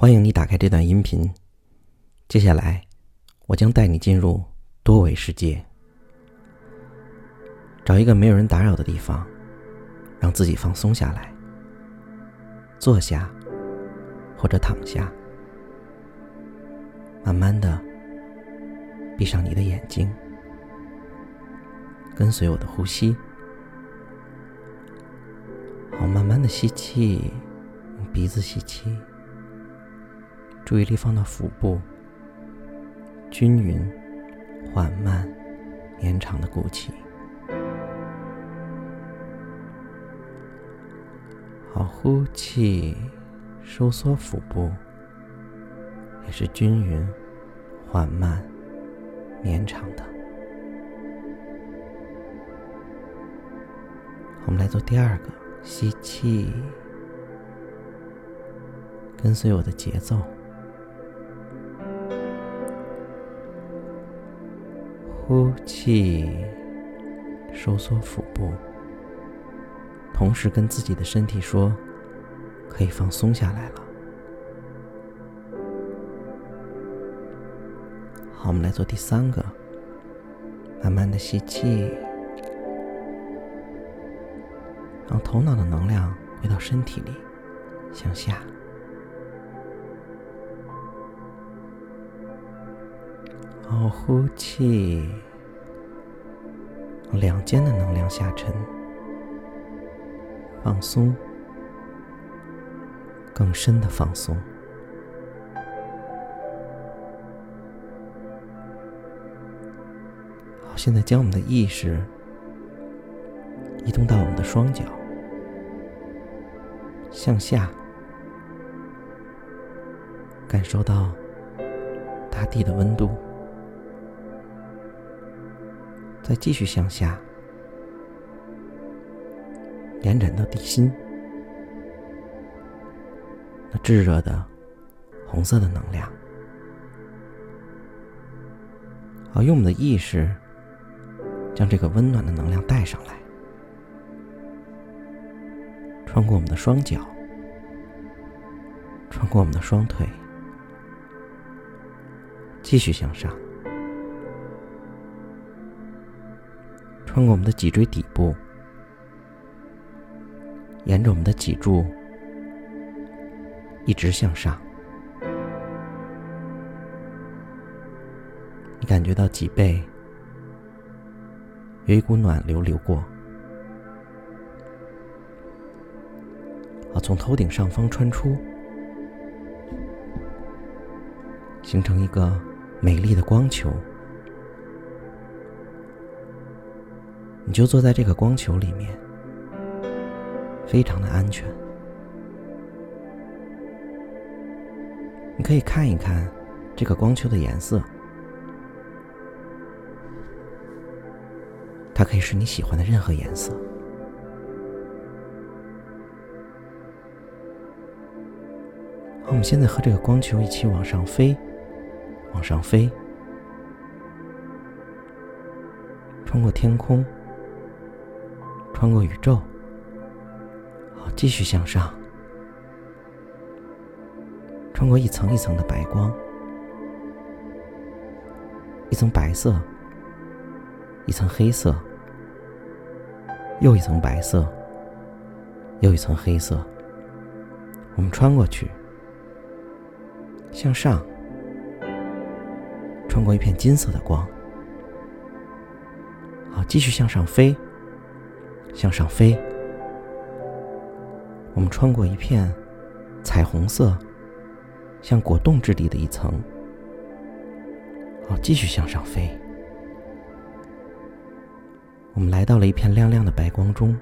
欢迎你打开这段音频。接下来，我将带你进入多维世界。找一个没有人打扰的地方，让自己放松下来。坐下，或者躺下，慢慢的闭上你的眼睛，跟随我的呼吸。好，慢慢的吸气，用鼻子吸气。注意力放到腹部，均匀、缓慢、绵长的鼓气。好，呼气，收缩腹部，也是均匀、缓慢、绵长的。我们来做第二个，吸气，跟随我的节奏。呼气，收缩腹部，同时跟自己的身体说：“可以放松下来了。”好，我们来做第三个，慢慢的吸气，让头脑的能量回到身体里，向下。呼气，两肩的能量下沉，放松，更深的放松。好，现在将我们的意识移动到我们的双脚，向下，感受到大地的温度。再继续向下，延展到地心，那炙热的红色的能量。好，用我们的意识将这个温暖的能量带上来，穿过我们的双脚，穿过我们的双腿，继续向上。穿过我们的脊椎底部，沿着我们的脊柱一直向上，你感觉到脊背有一股暖流流过，好，从头顶上方穿出，形成一个美丽的光球。你就坐在这个光球里面，非常的安全。你可以看一看这个光球的颜色，它可以是你喜欢的任何颜色。好，我们现在和这个光球一起往上飞，往上飞，穿过天空。穿过宇宙，好，继续向上，穿过一层一层的白光，一层白色，一层黑色，又一层白色，又一层黑色。我们穿过去，向上，穿过一片金色的光，好，继续向上飞。向上飞，我们穿过一片彩虹色、像果冻质地的一层，好，继续向上飞。我们来到了一片亮亮的白光中，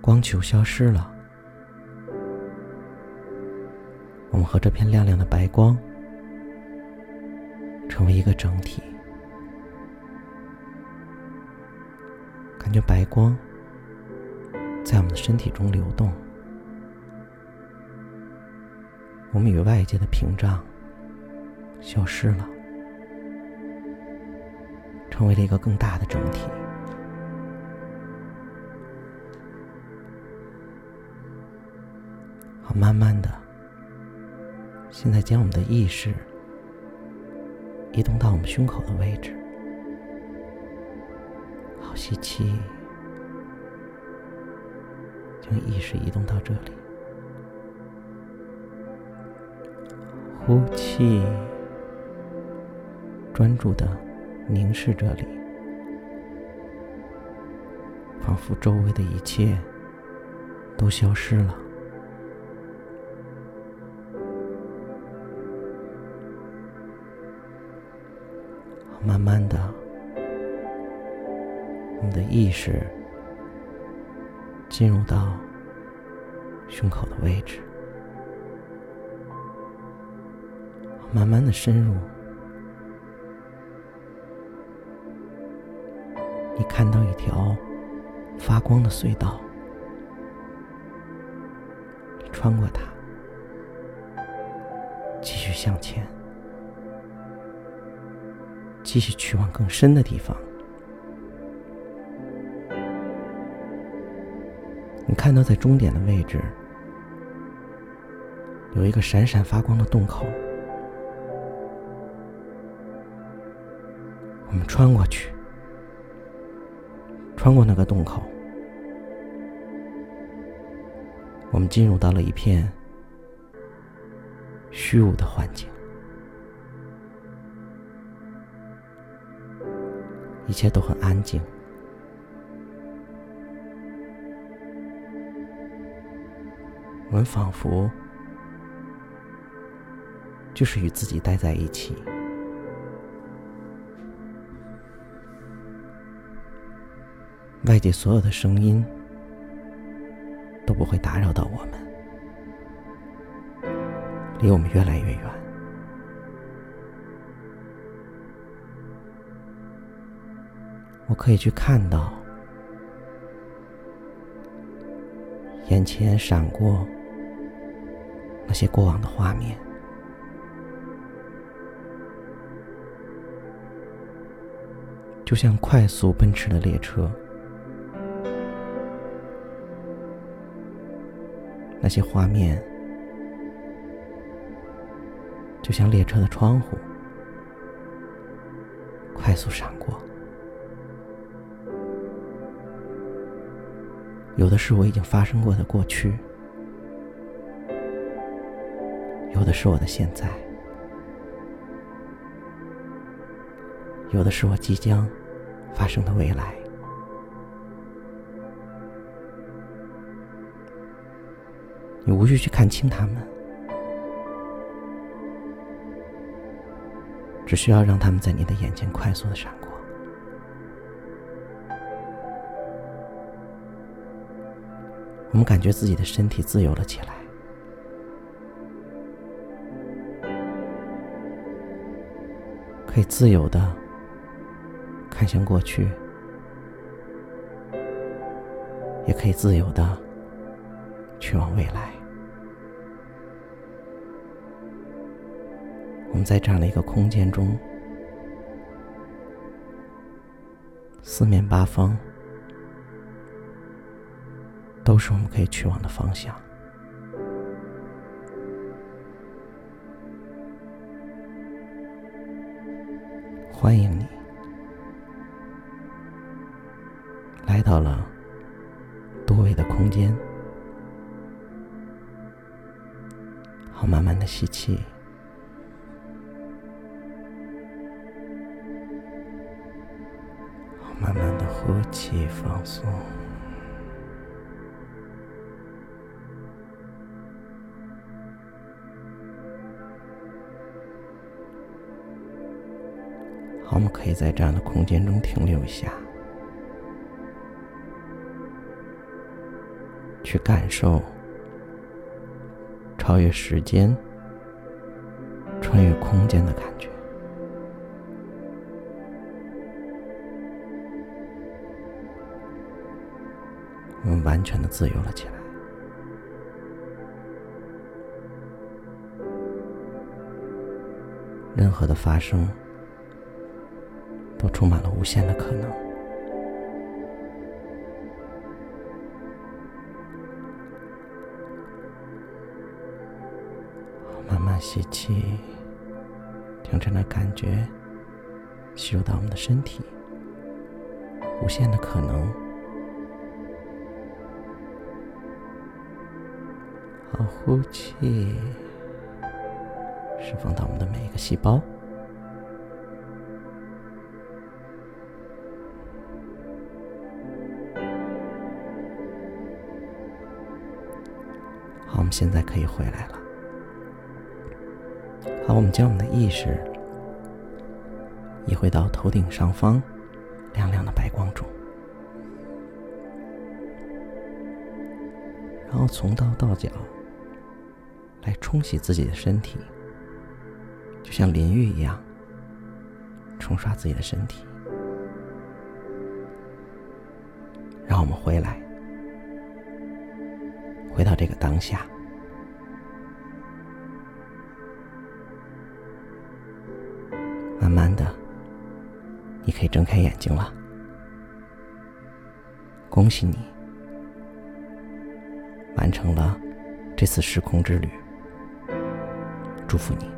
光球消失了，我们和这片亮亮的白光成为一个整体。感觉白光在我们的身体中流动，我们与外界的屏障消失了，成为了一个更大的整体。好，慢慢的，现在将我们的意识移动到我们胸口的位置。吸气，将意识移动到这里。呼气，专注的凝视这里，仿佛周围的一切都消失了。慢慢的，的意识进入到胸口的位置，慢慢的深入。你看到一条发光的隧道，穿过它，继续向前。继续去往更深的地方。看到在终点的位置有一个闪闪发光的洞口，我们穿过去，穿过那个洞口，我们进入到了一片虚无的环境。一切都很安静，我们仿佛就是与自己待在一起，外界所有的声音都不会打扰到我们，离我们越来越远。我可以去看到眼前闪过那些过往的画面，就像快速奔驰的列车，那些画面就像列车的窗户，快速闪过。有的是我已经发生过的过去，有的是我的现在，有的是我即将发生的未来。你无需去看清他们，只需要让他们在你的眼前快速的闪过。我们感觉自己的身体自由了起来，可以自由的看向过去，也可以自由的去往未来。我们在这样的一个空间中，四面八方。都是我们可以去往的方向。欢迎你来到了多维的空间。好，慢慢的吸气，好，慢慢的呼气，放松。我们可以在这样的空间中停留一下，去感受超越时间、穿越空间的感觉。我们完全的自由了起来，任何的发生。都充满了无限的可能。慢慢吸气，将这的感觉吸入到我们的身体，无限的可能。好，呼气，释放到我们的每一个细胞。我们现在可以回来了。好，我们将我们的意识移回到头顶上方亮亮的白光中，然后从头到脚来冲洗自己的身体，就像淋浴一样冲刷自己的身体。让我们回来，回到这个当下。你可以睁开眼睛了。恭喜你，完成了这次时空之旅。祝福你。